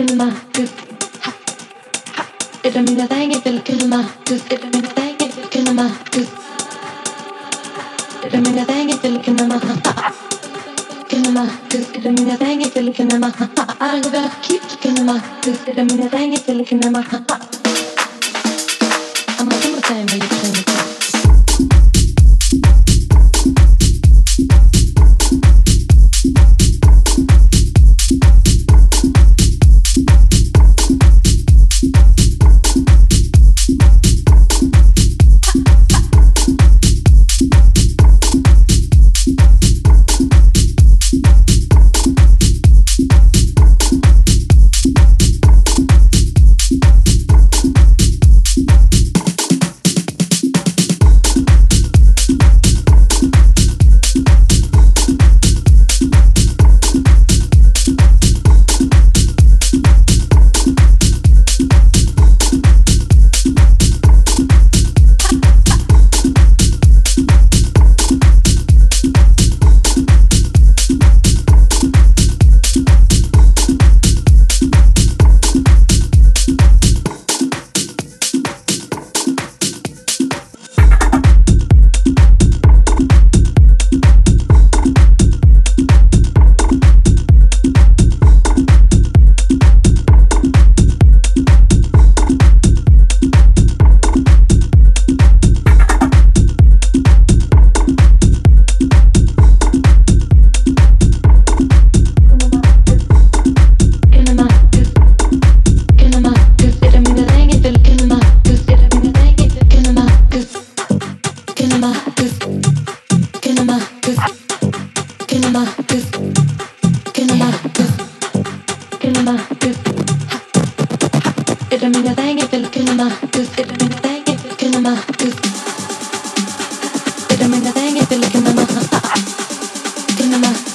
الكلمة إذا من ذايد الكلمة إذا من ذايد الكلمة إذا من ذايد الكلمة كلمة إذا من ذايد الكلمة أرغب كيف كلمة إذا من ذايد الكلمة I'm not gonna say I'm gonna in the.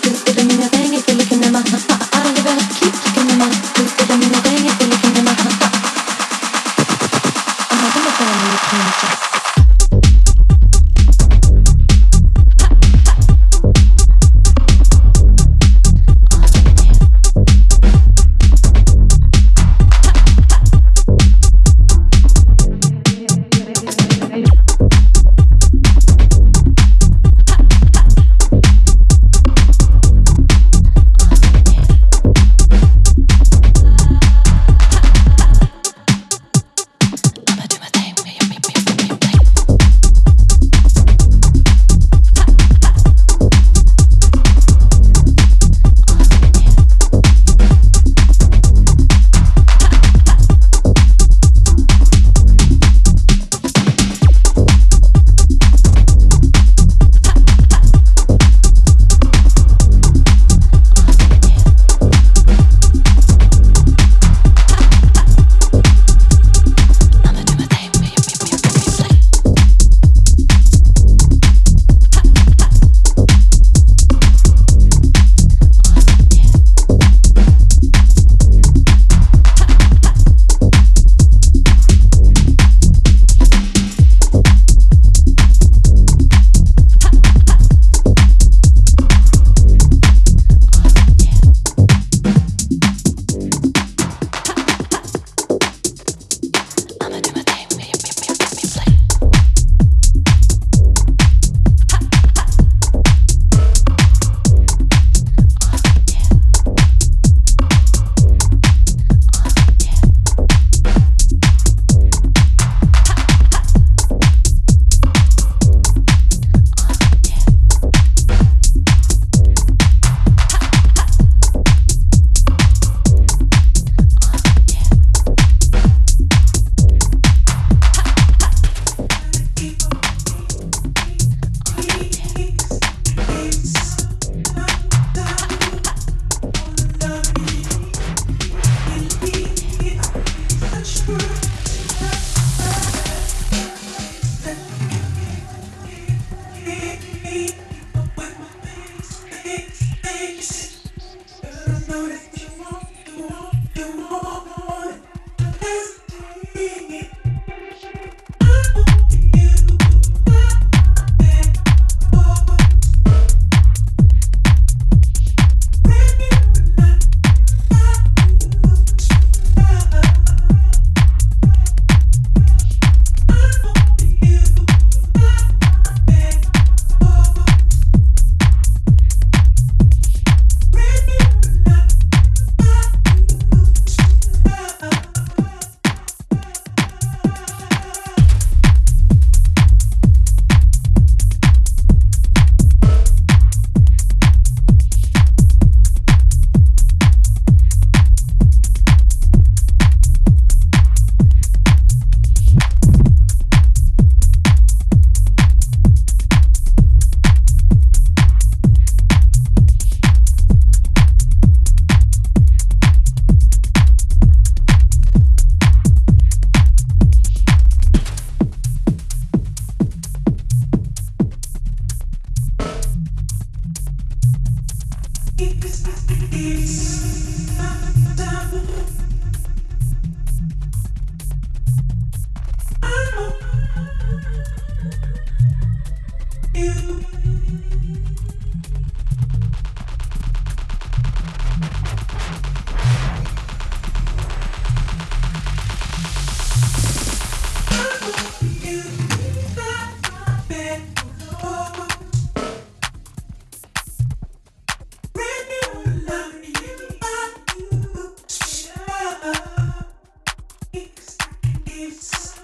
This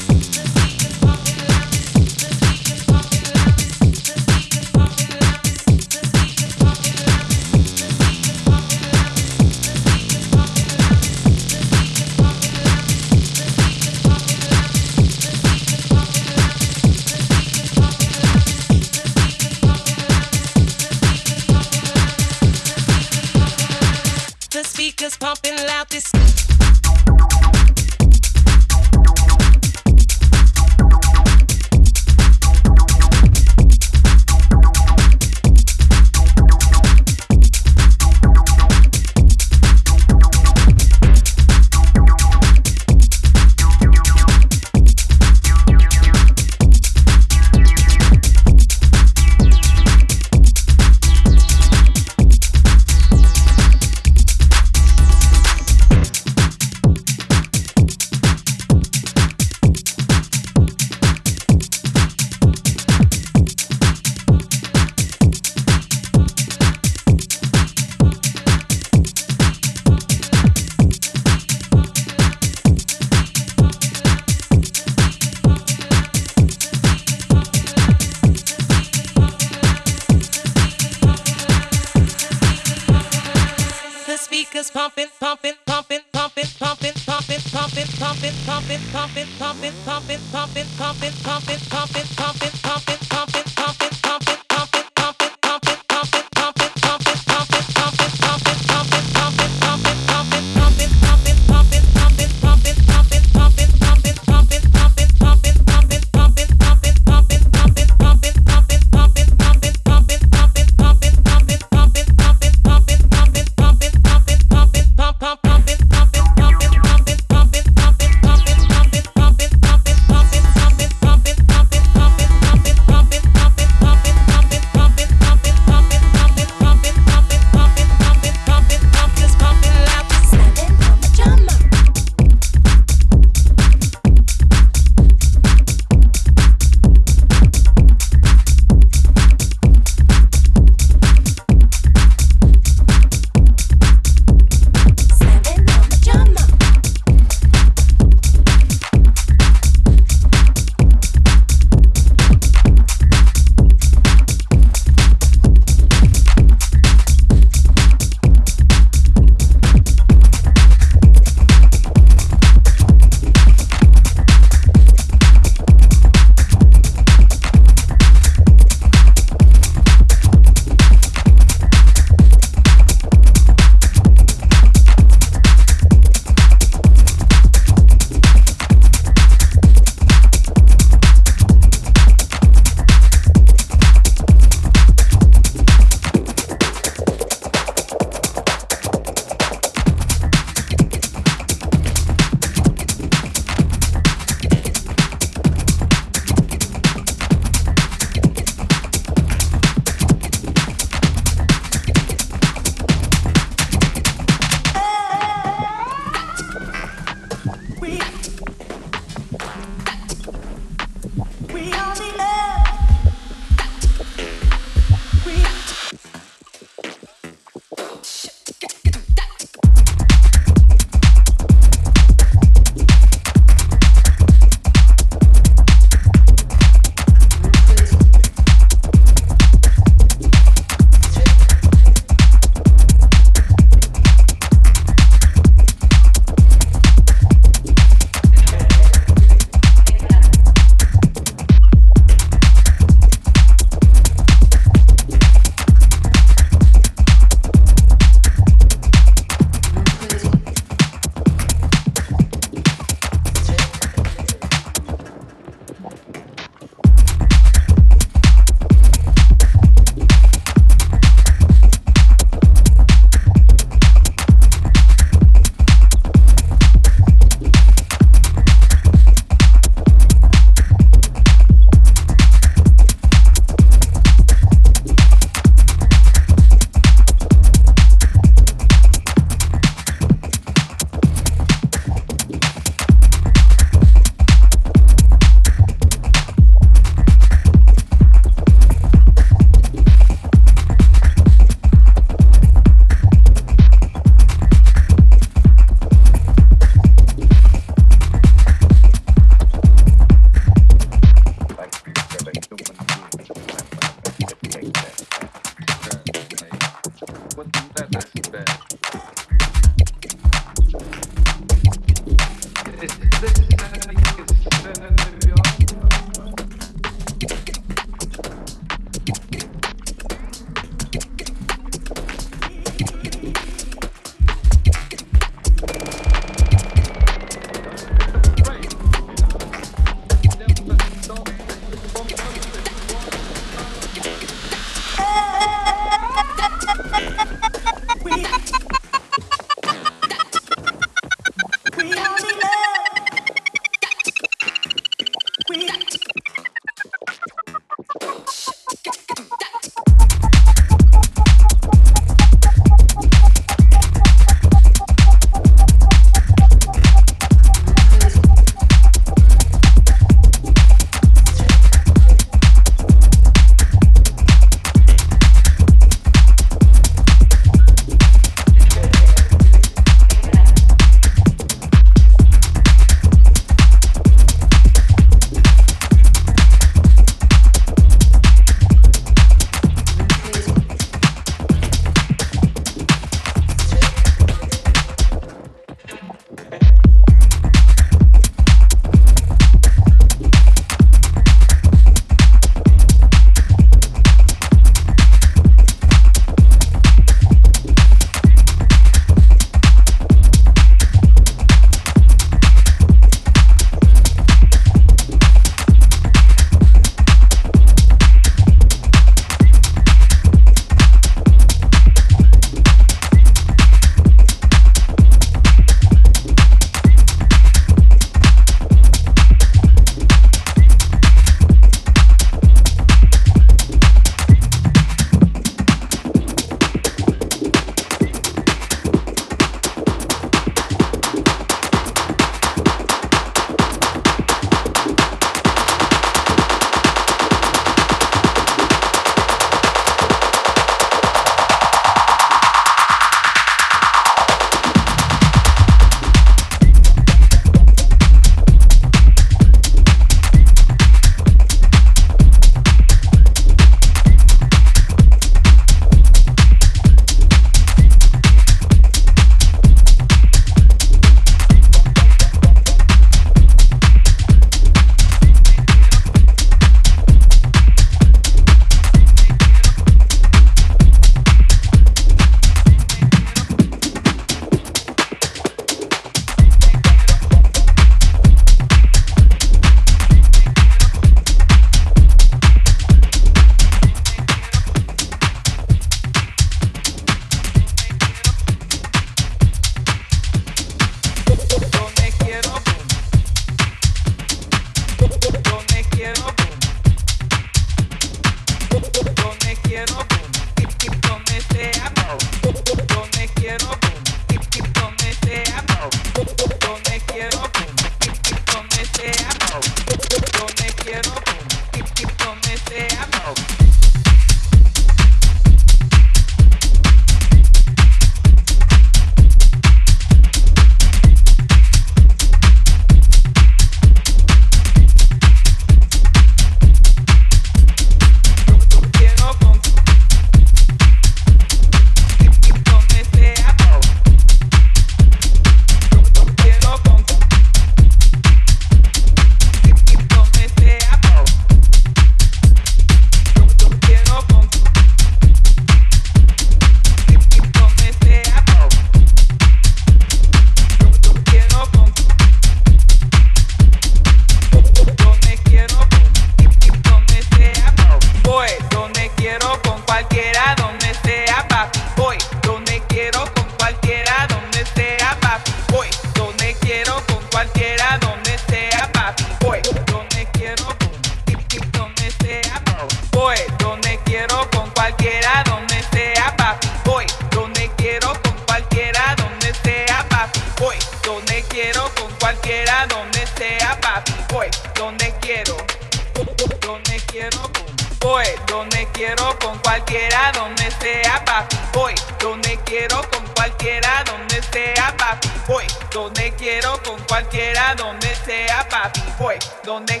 donde sea papi voy, donde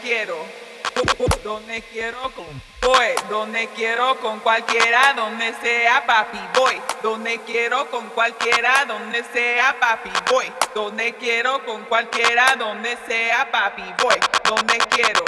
quiero, donde quiero con voy, donde quiero con cualquiera, donde sea papi voy, donde quiero con cualquiera, donde sea papi voy, donde quiero con cualquiera, donde sea papi voy, donde quiero.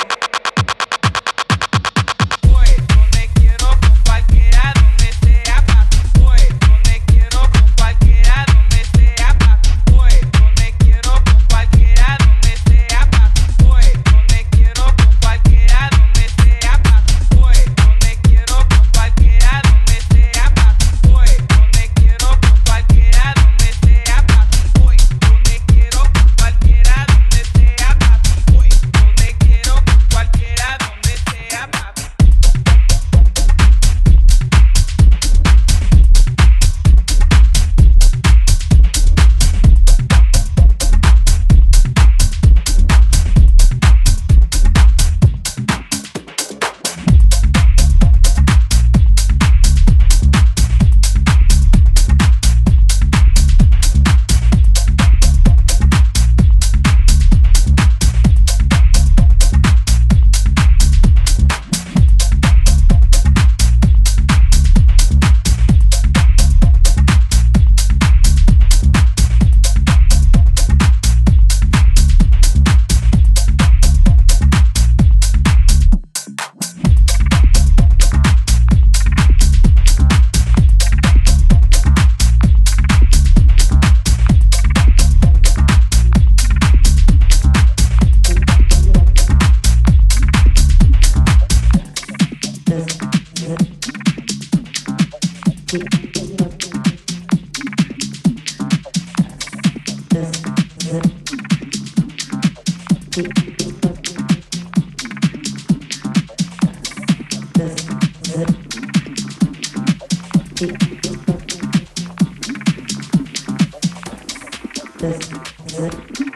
Thank you.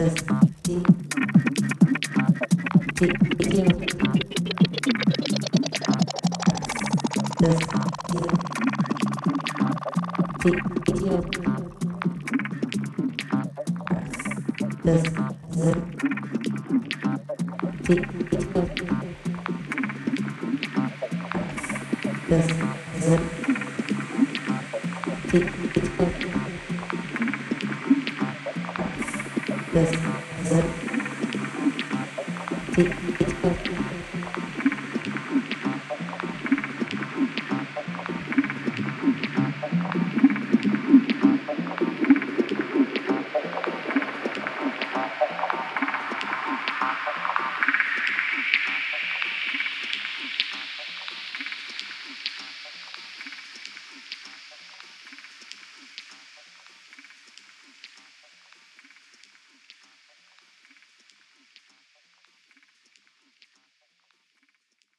Masters.